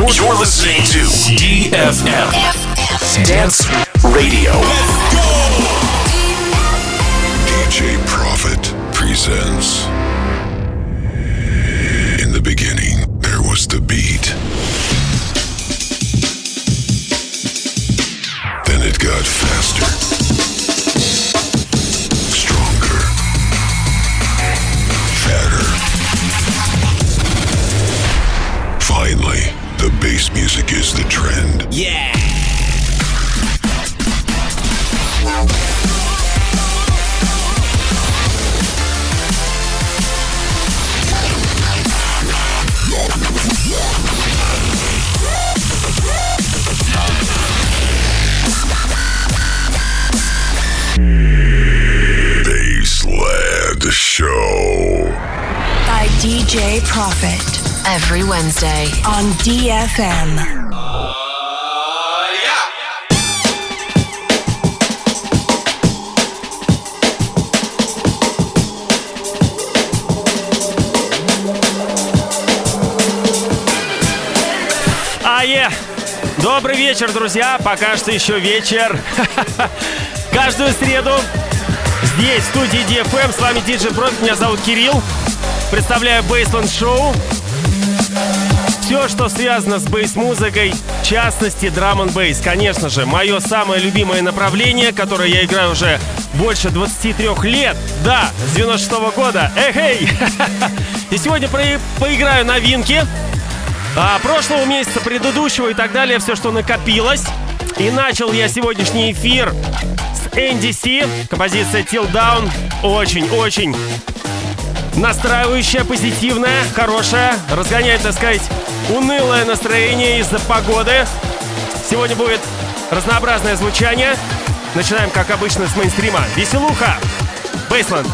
You're, you're listening to DFM Dance Radio. DJ Prophet presents. In the beginning, there was the beat. Is the trend. Yeah. Baseland Show. by DJ Profit Every Wednesday. on DFM. Добрый вечер, друзья! Пока что еще вечер. Каждую среду здесь, в студии DFM, с вами DJ Profit, меня зовут Кирилл. Представляю Бейсленд Шоу. Все, что связано с бейс-музыкой, в частности, драм н бейс. Конечно же, мое самое любимое направление, которое я играю уже больше 23 лет. Да, с 96 года. Эй, И сегодня поиграю новинки. А, прошлого месяца, предыдущего и так далее, все, что накопилось. И начал я сегодняшний эфир с NDC, композиция Till Down. Очень-очень настраивающая, позитивная, хорошая, разгоняет, так сказать, унылое настроение из-за погоды. Сегодня будет разнообразное звучание. Начинаем, как обычно, с мейнстрима. Веселуха! Бейсленд.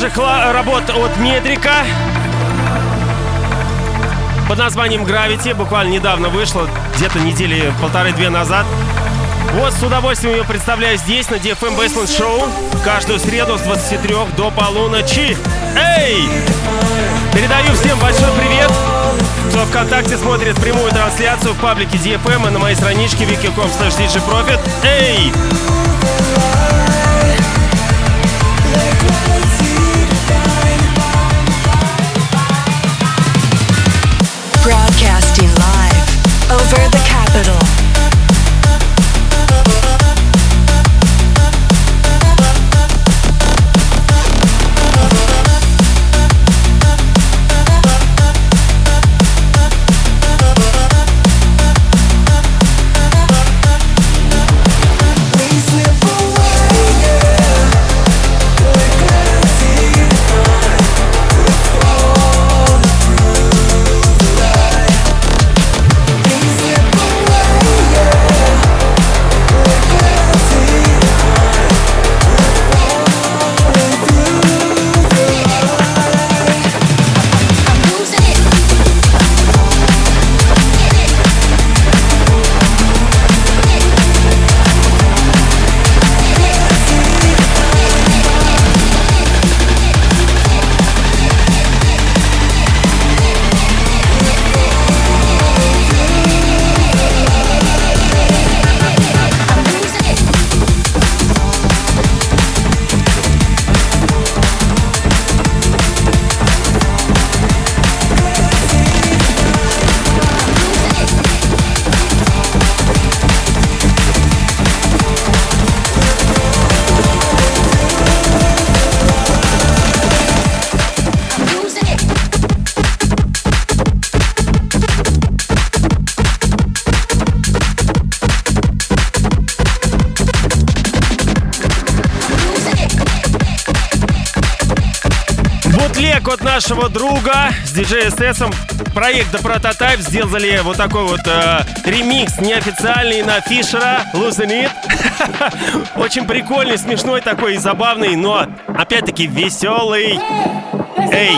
Свежих работ от Метрика под названием Gravity. Буквально недавно вышла, где-то недели полторы-две назад. Вот с удовольствием ее представляю здесь, на DFM Baseline Show. Каждую среду с 23 до полуночи. Эй! Передаю всем большой привет, кто ВКонтакте смотрит прямую трансляцию в паблике DFM и на моей страничке wiki.com slash. Эй! Over the capital. Нашего друга с DJ SS проекта Prototype сделали вот такой вот э, ремикс неофициальный на Фишера Losing It. Очень прикольный, смешной такой и забавный, но опять-таки веселый. Эй!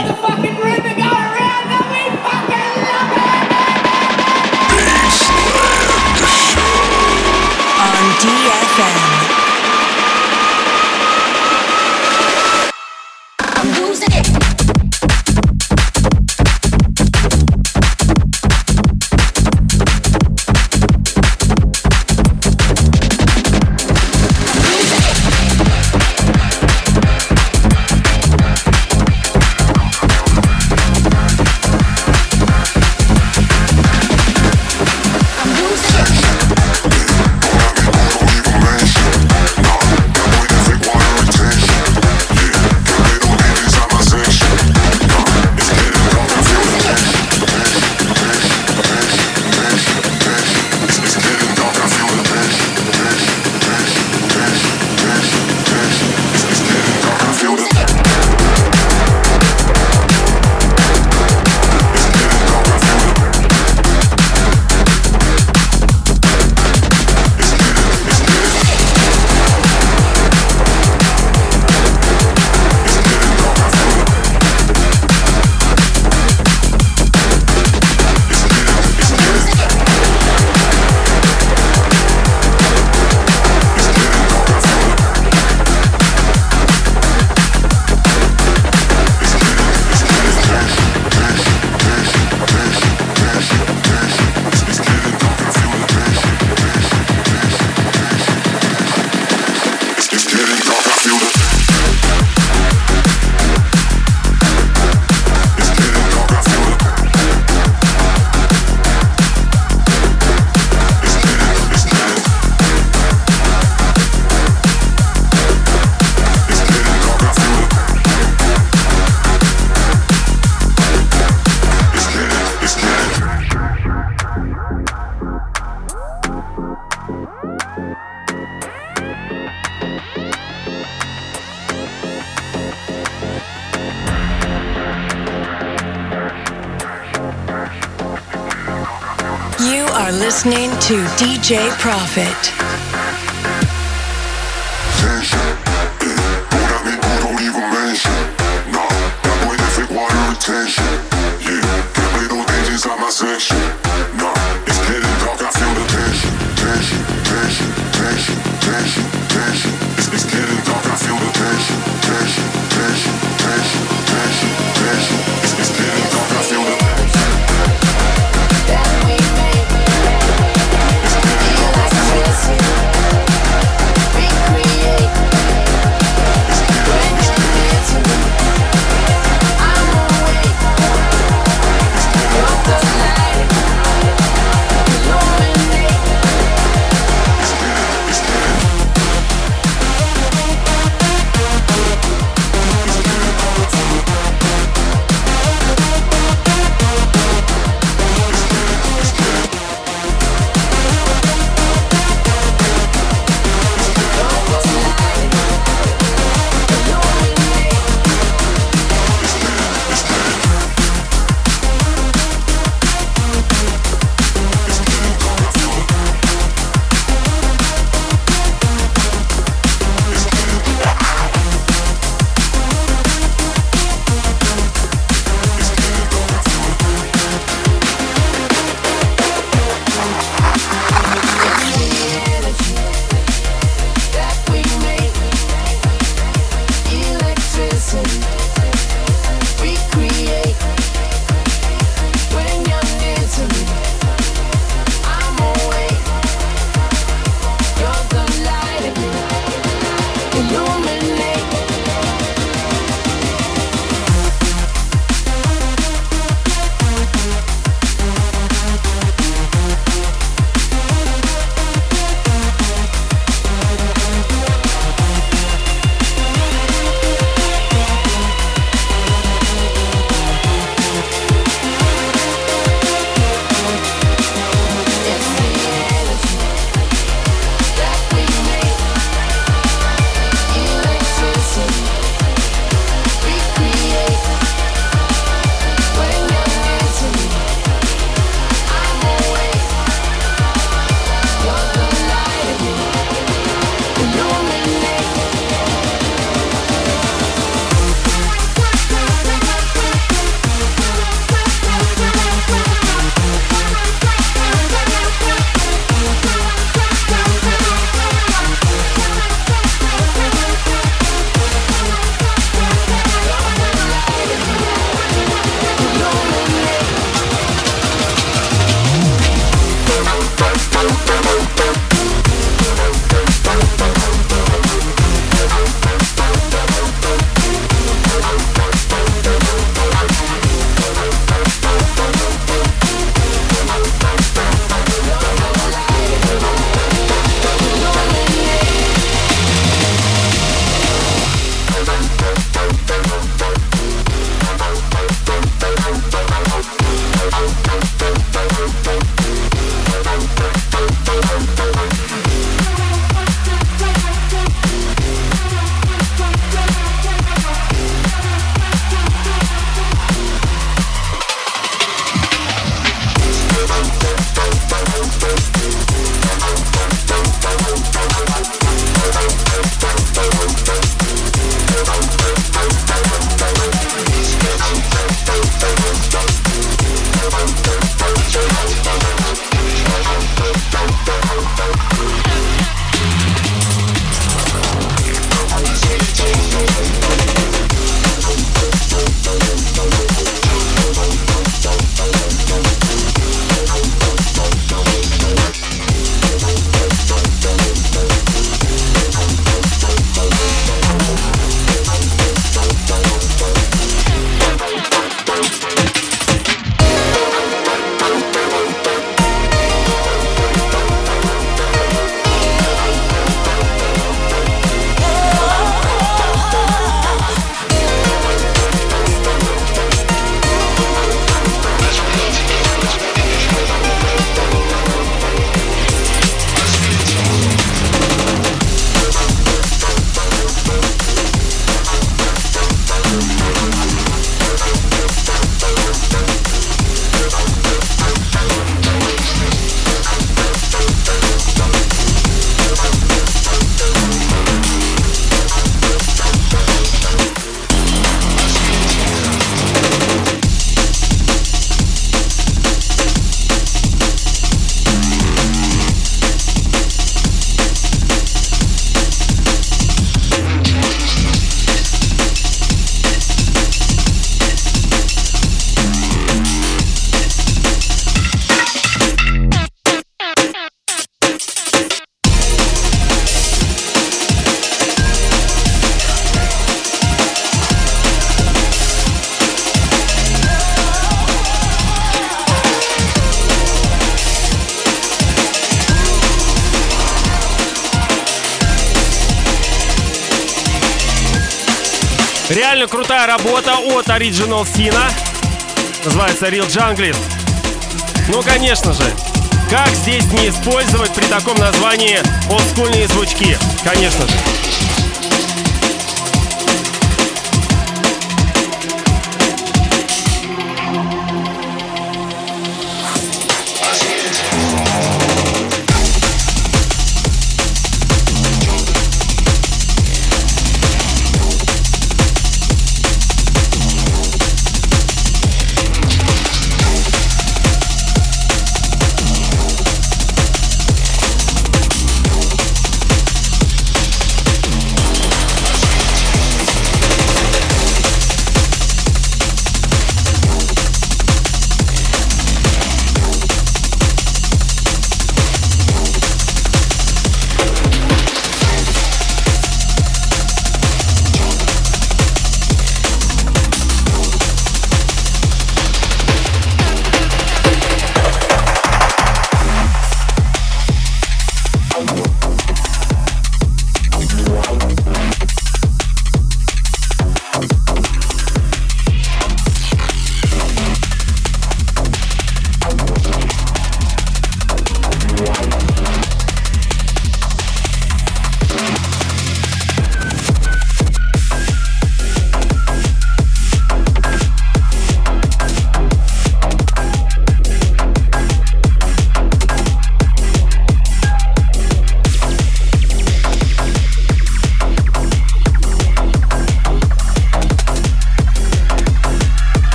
DJ Profit. Original Sina. Называется Real Jungle. Ну, конечно же, как здесь не использовать при таком названии олдскульные звучки? Конечно же.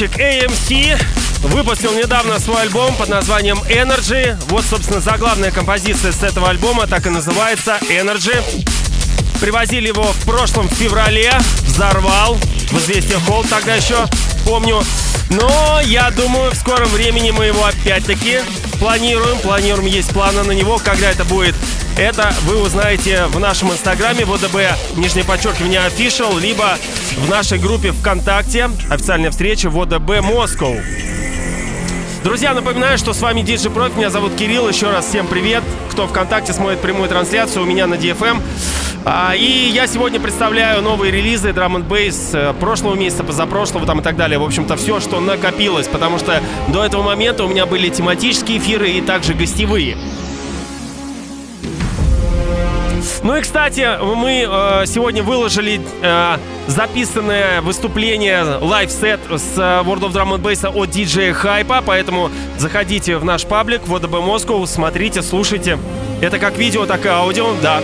Красавчик AMC выпустил недавно свой альбом под названием Energy. Вот, собственно, заглавная композиция с этого альбома так и называется Energy. Привозили его в прошлом феврале, взорвал в известие Холл тогда еще, помню. Но я думаю, в скором времени мы его опять-таки планируем. Планируем, есть планы на него. Когда это будет, это вы узнаете в нашем инстаграме ВДБ, нижнее подчеркивание official, либо в нашей группе ВКонтакте. Официальная встреча ВДБ Москва. Друзья, напоминаю, что с вами Диджи Профи, меня зовут Кирилл, еще раз всем привет. Кто ВКонтакте смотрит прямую трансляцию, у меня на DFM. А, и я сегодня представляю новые релизы драм н бейс э, прошлого месяца, позапрошлого там и так далее. В общем-то, все, что накопилось, потому что до этого момента у меня были тематические эфиры и также гостевые. Ну и, кстати, мы э, сегодня выложили э, записанное выступление, live-сет с э, World of Drum and Bass от DJ Hype-а, поэтому заходите в наш паблик ВДБ Москву, смотрите, слушайте. Это как видео, так и аудио, да.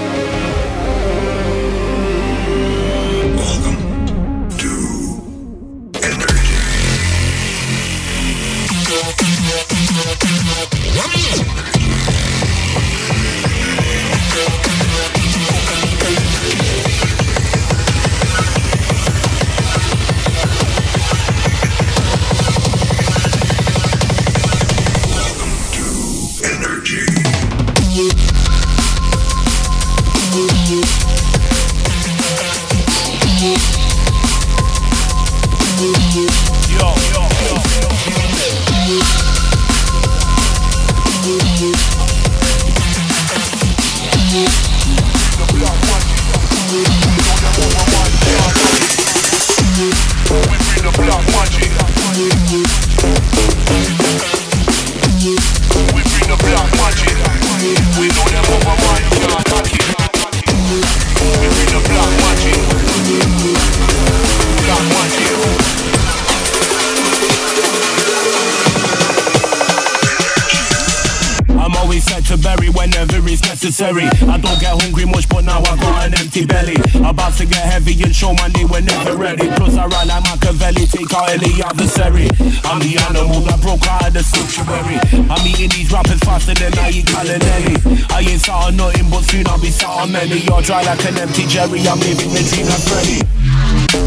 Dry like an empty jerry. I'm living the dream that's ready.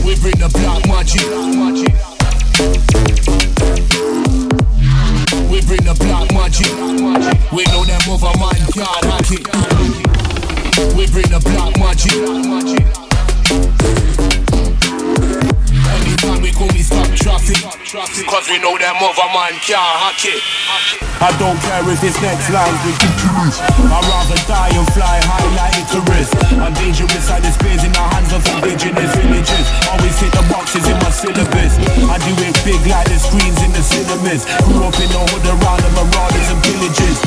We bring the black magic. We bring the black magic. We know them other man can't hack it. We bring the black magic. Anytime we come, we stop traffic. Cause we know them other man can't hack it. I don't care if this next line's ridiculous. I'd rather die and fly high like Icarus. I'm dangerous like the spears in the hands of indigenous villages. Always hit the boxes in my syllabus. I do it big like the screens in the cinemas. Grew up in the hood around the marauders and pillagers.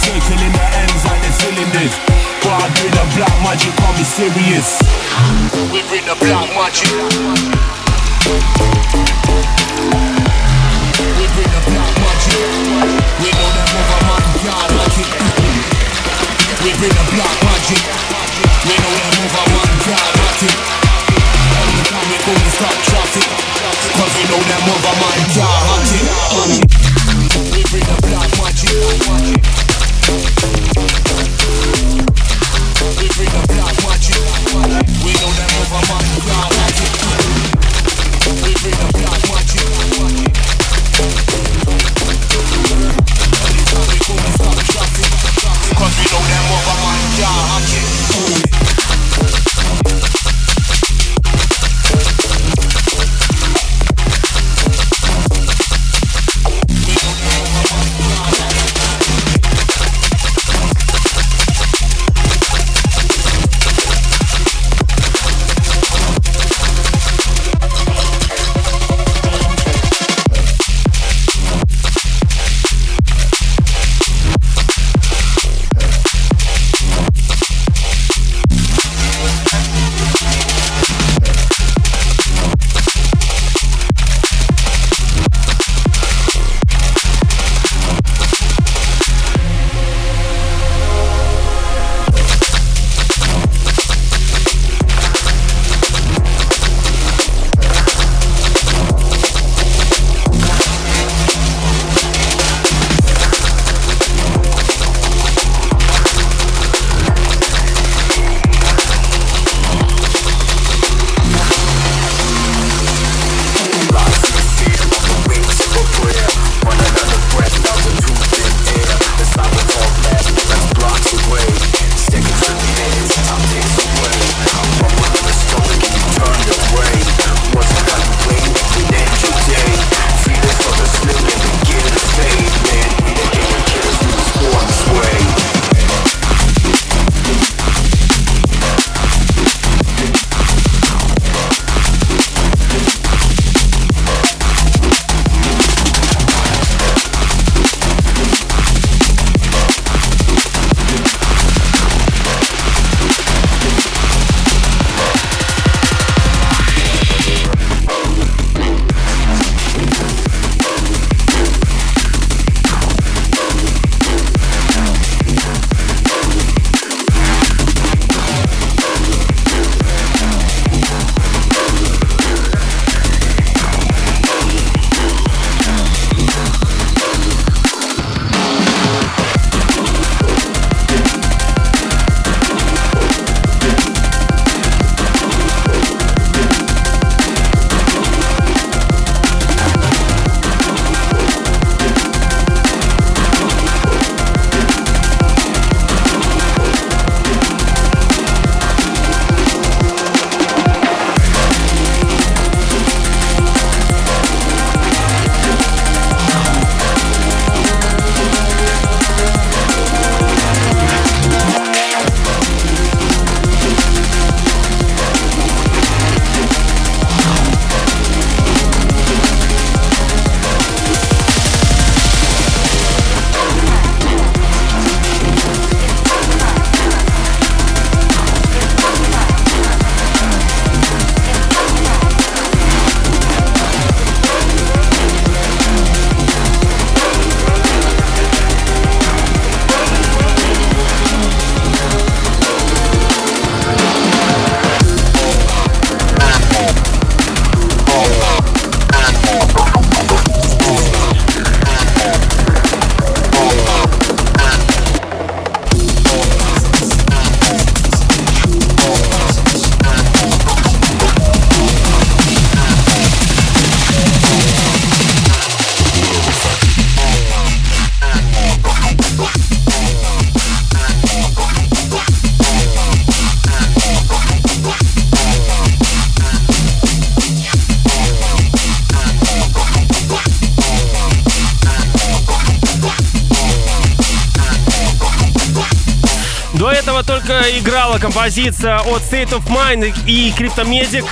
Circling the ends like the cylinders. But I bring the black magic, call me serious. We bring the black magic. We bring the black magic. We know them other man can't like. We bring the black magic. Can't like traffic. Cause we know them other man can't it. Cause we know that them over one jar композиция от State of Mind и Cryptomedic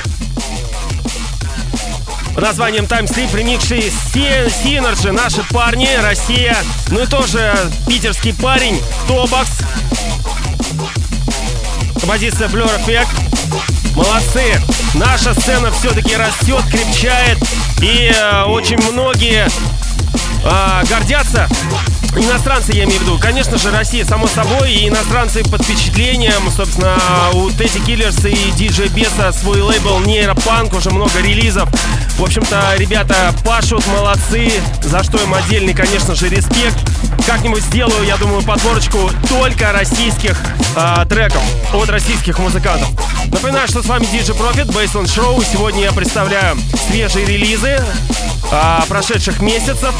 под названием Time Sleep, ремикший Synergy, наши парни, Россия, ну и тоже питерский парень, Тобакс. Композиция Blur Effect. Молодцы! Наша сцена все-таки растет, крепчает, и э, очень многие э, гордятся Иностранцы, я имею в виду. Конечно же, Россия, само собой, и иностранцы под впечатлением. Собственно, у Тедди Киллерс и DJ Беса свой лейбл Нейропанк, уже много релизов. В общем-то, ребята пашут, молодцы, за что им отдельный, конечно же, респект. Как-нибудь сделаю, я думаю, подборочку только российских э, треков от российских музыкантов. Напоминаю, что с вами DJ Profit, Baseline Show. Сегодня я представляю свежие релизы э, прошедших месяцев.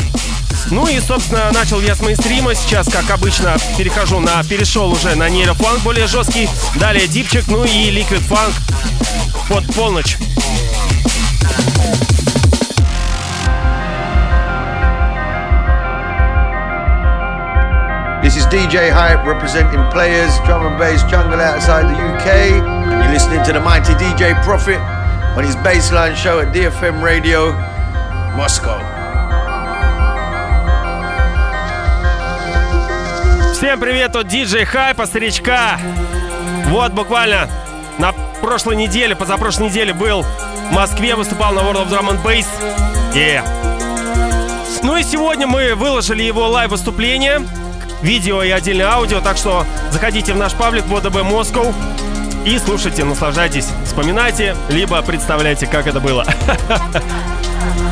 Ну и, собственно, начал я с мейнстрима. Сейчас, как обычно, перехожу на... Перешел уже на нейрофанк более жесткий. Далее дипчик, ну и ликвид фанк под полночь. This is DJ Hype representing players, drum and bass jungle outside the UK. And you're listening to the mighty DJ Profit on his baseline show at DFM Radio, Moscow. Всем привет от DJ Хайпа, старичка. Вот буквально на прошлой неделе, позапрошлой неделе был в Москве, выступал на World of Drum and Bass. Yeah. Ну и сегодня мы выложили его лайв-выступление, видео и отдельное аудио, так что заходите в наш паблик ВДБ Москва и слушайте, наслаждайтесь, вспоминайте, либо представляйте, как это было.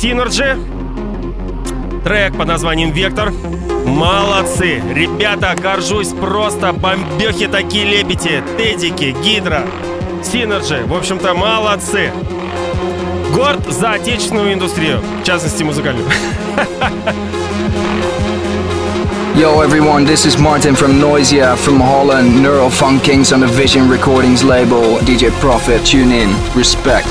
Synergy. Трек под названием «Вектор». Молодцы! Ребята, горжусь, просто бомбехи такие лепите. Тедики, Гидра, Synergy. В общем-то, молодцы. Горд за отечественную индустрию, в частности, музыкальную. Yo everyone, this is Martin from Noisia from Holland, Neural Funk Kings on the Vision Recordings label. DJ Profit, tune in. Respect.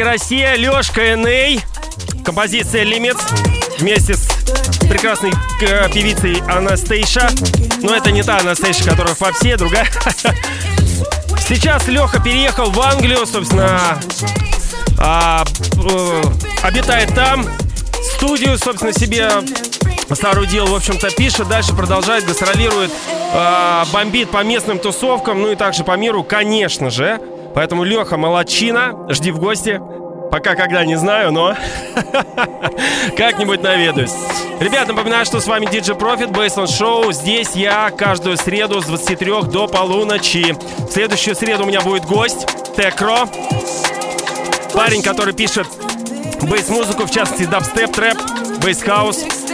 Опять-таки Россия, Лешка Эней, композиция Limits вместе с прекрасной э, певицей Анастейша. Но это не та Анастейша, которая в попсе, другая. Сейчас Леха переехал в Англию, собственно, а, э, обитает там. Студию, собственно, себе соорудил, в общем-то, пишет, дальше продолжает, гастролирует, э, бомбит по местным тусовкам, ну и также по миру, конечно же. Поэтому, Леха, молодчина, жди в гости. Пока когда не знаю, но как-нибудь наведаюсь. Ребят, напоминаю, что с вами DJ Profit, Bassland Show. Здесь я каждую среду с 23 до полуночи. В следующую среду у меня будет гость, Текро. Парень, который пишет bass-музыку, в частности, дабстеп, трэп, bass house.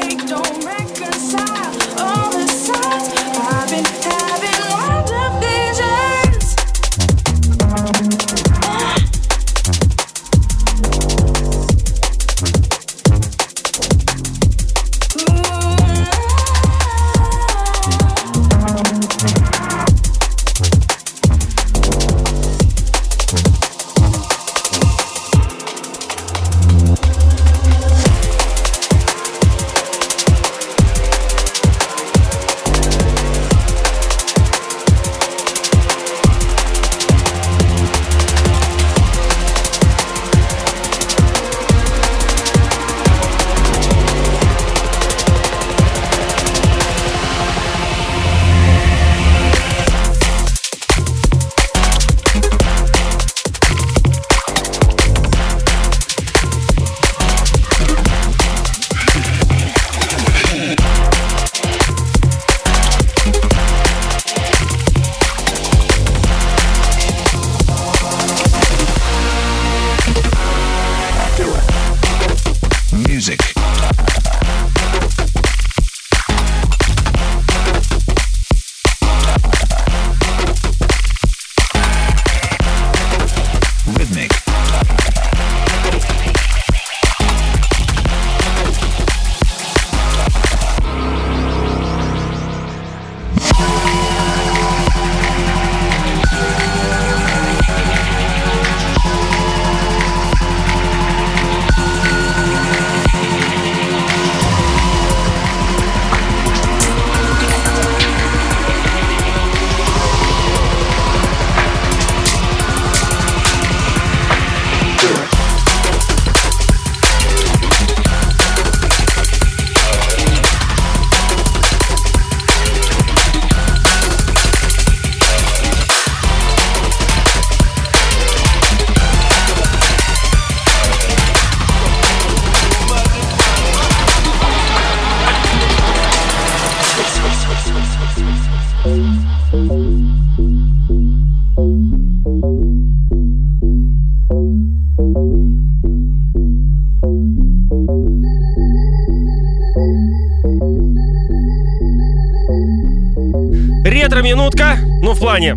Внимание.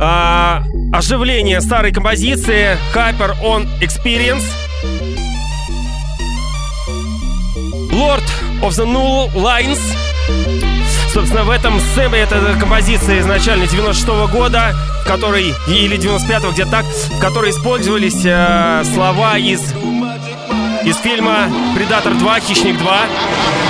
А, оживление старой композиции Hyper on Experience. Lord of the Null Lines. Собственно, в этом сэмпле, это композиция изначально 96 -го года, в которой, или 95-го, где-то так, в которой использовались э, слова из, из фильма «Предатор 2», «Хищник 2».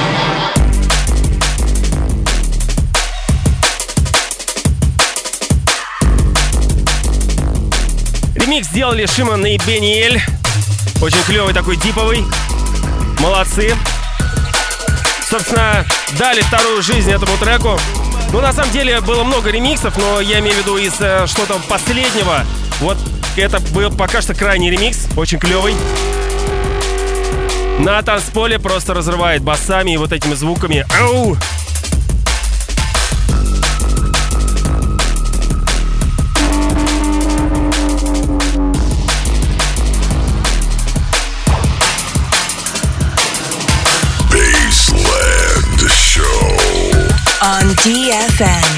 Ремикс сделали Шиман и Бениэль. Очень клевый такой диповый. Молодцы. Собственно, дали вторую жизнь этому треку. Ну, на самом деле, было много ремиксов, но я имею в виду из э, что-то последнего. Вот это был пока что крайний ремикс, очень клевый. На танцполе просто разрывает басами и вот этими звуками. Ау! DFM.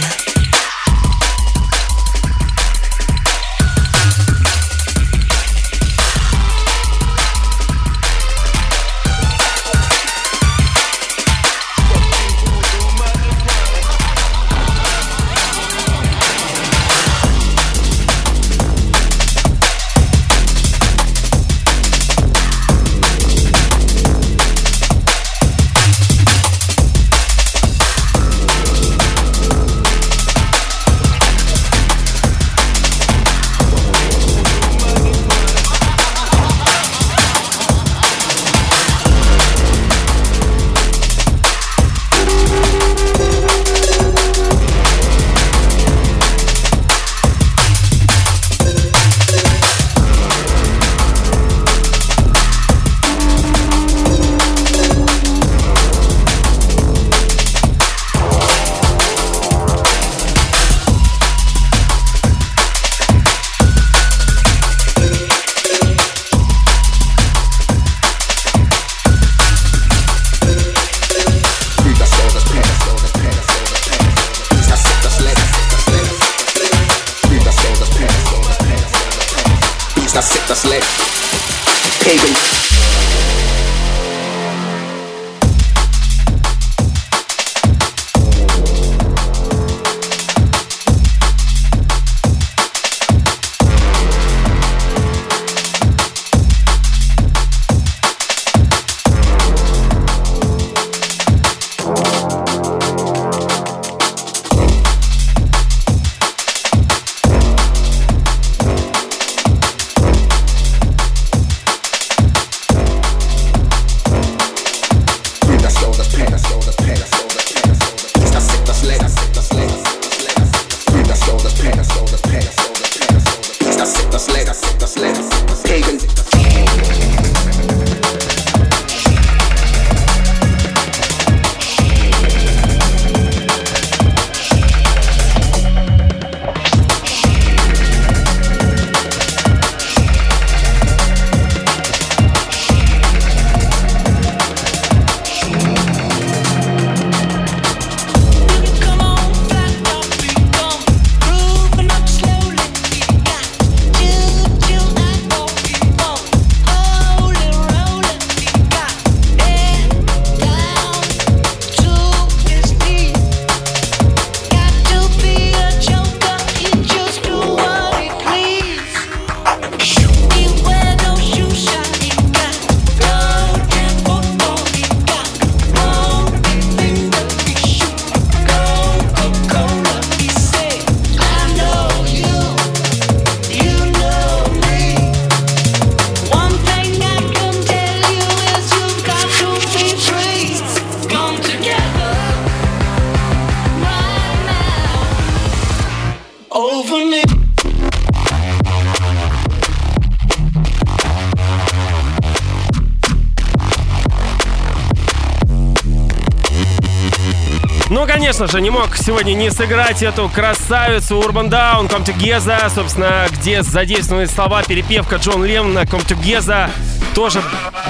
Конечно же, не мог сегодня не сыграть эту красавицу Urban Down, Come Together, собственно, где задействованы слова перепевка Джон Лем на Come Together, тоже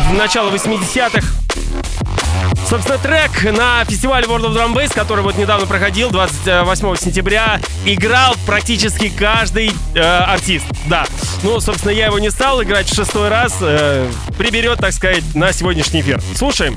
в начало 80-х. Собственно, трек на фестивале World of Drum Bass, который вот недавно проходил, 28 сентября, играл практически каждый э, артист. Да. Ну, собственно, я его не стал играть в шестой раз. Э, приберет, так сказать, на сегодняшний эфир. Слушаем.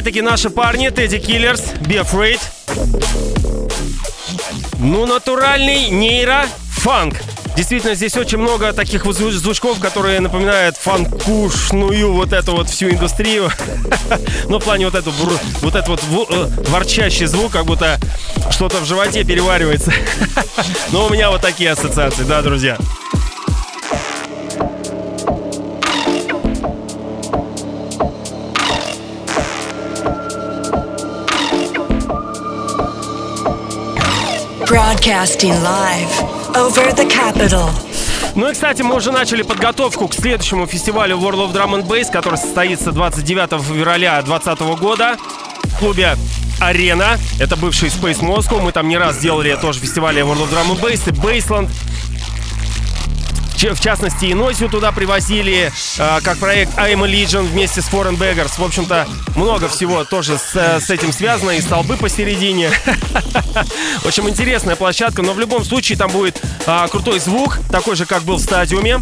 Опять-таки наши парни, Тедди Киллерс, Be Afraid. Ну, натуральный нейро-фанк. Действительно, здесь очень много таких звучков, которые напоминают фанкушную вот эту вот всю индустрию. Но в плане вот эту вот этот вот э, ворчащий звук, как будто что-то в животе переваривается. Но у меня вот такие ассоциации, да, друзья. Broadcasting live over the capital. Ну и, кстати, мы уже начали подготовку к следующему фестивалю World of Drum and Bass, который состоится 29 февраля 2020 года в клубе Арена. Это бывший Space Moscow. Мы там не раз делали тоже фестивали World of Drum and Bass и Baseland. В частности, и Носию туда привозили, э, как проект I'm a Legion вместе с Foreign Beggars. В общем-то, много всего тоже с, с этим связано, и столбы посередине. В общем, интересная площадка, но в любом случае там будет э, крутой звук, такой же, как был в стадиуме.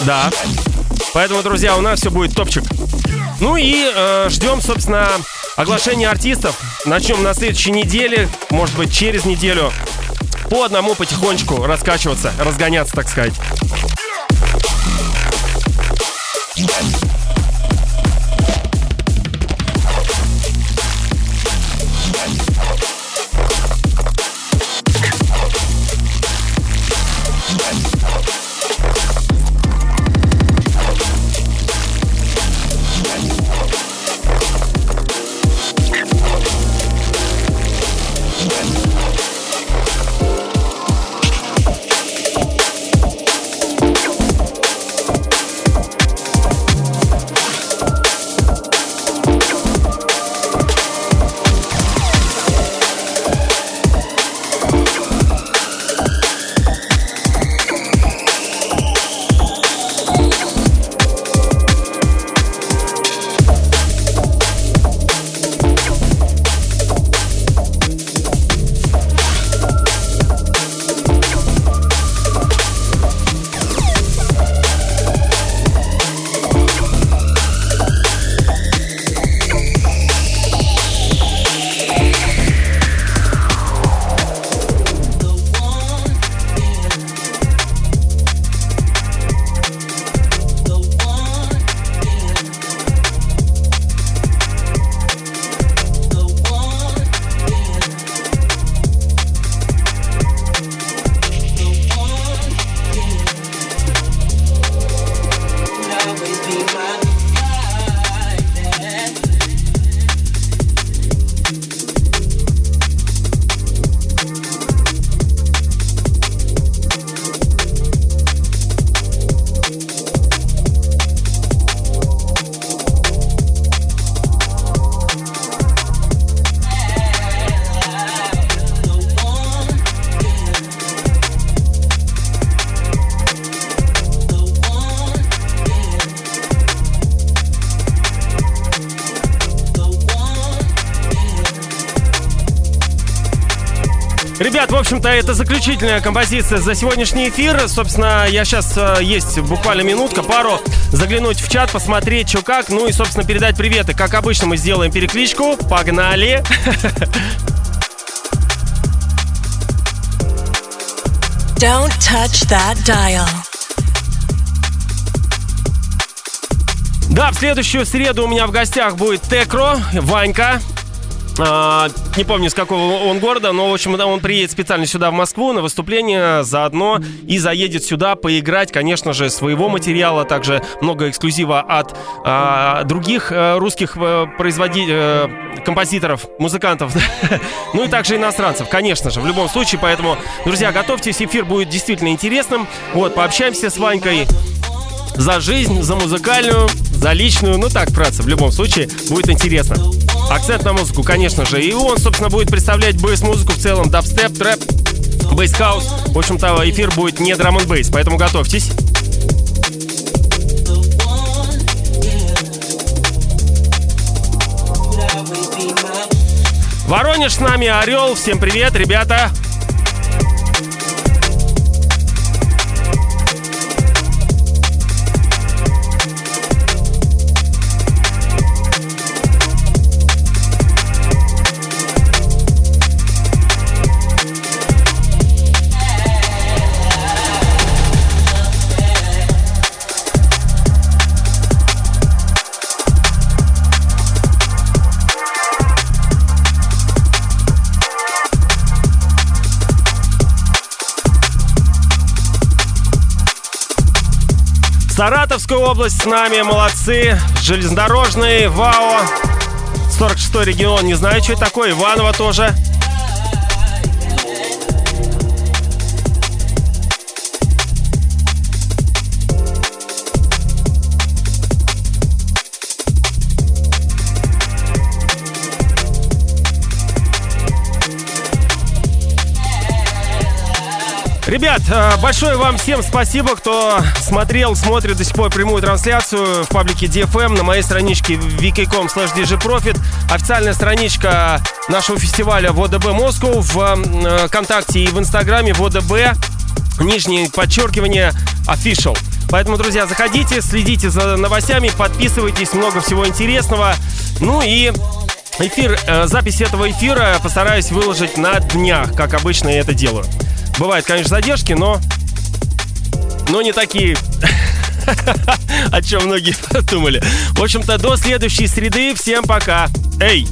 Да. Поэтому, друзья, у нас все будет топчик. Ну и э, ждем, собственно, оглашения артистов. Начнем на следующей неделе, может быть, через неделю. По одному потихонечку раскачиваться, разгоняться, так сказать. Dance. Общем-то, это заключительная композиция за сегодняшний эфир. Собственно, я сейчас э, есть буквально минутка, пару, заглянуть в чат, посмотреть, что как, ну и, собственно, передать приветы. Как обычно, мы сделаем перекличку. Погнали! Don't touch that dial. Да, в следующую среду у меня в гостях будет Текро, Ванька. Не помню, с какого он города, но, в общем, он приедет специально сюда, в Москву, на выступление заодно и заедет сюда поиграть, конечно же, своего материала, также много эксклюзива от а, других а, русских а, производителей, а, композиторов, музыкантов, ну и также иностранцев, конечно же, в любом случае, поэтому, друзья, готовьтесь, эфир будет действительно интересным, вот, пообщаемся с Ванькой за жизнь, за музыкальную, за личную, ну так, братцы, в любом случае, будет интересно. Акцент на музыку, конечно же. И он, собственно, будет представлять bass-музыку в целом, дабстеп, трэп, bass house. В общем-то, эфир будет не drum bass, поэтому готовьтесь. Воронеж с нами, Орел. Всем привет, ребята. Саратовская область с нами, молодцы. Железнодорожный, ВАО. 46-й регион, не знаю, что это такое. Иваново тоже. Ребят, э, большое вам всем спасибо, кто смотрел, смотрит до сих пор прямую трансляцию в паблике DFM на моей страничке vk.com slash djprofit. Официальная страничка нашего фестиваля ВОДБ Москву в э, ВКонтакте и в Инстаграме ВОДБ, нижнее подчеркивание official. Поэтому, друзья, заходите, следите за новостями, подписывайтесь, много всего интересного. Ну и эфир, э, запись этого эфира постараюсь выложить на днях, как обычно я это делаю. Бывают, конечно, задержки, но... Но не такие, о чем многие думали. В общем-то, до следующей среды. Всем пока. Эй!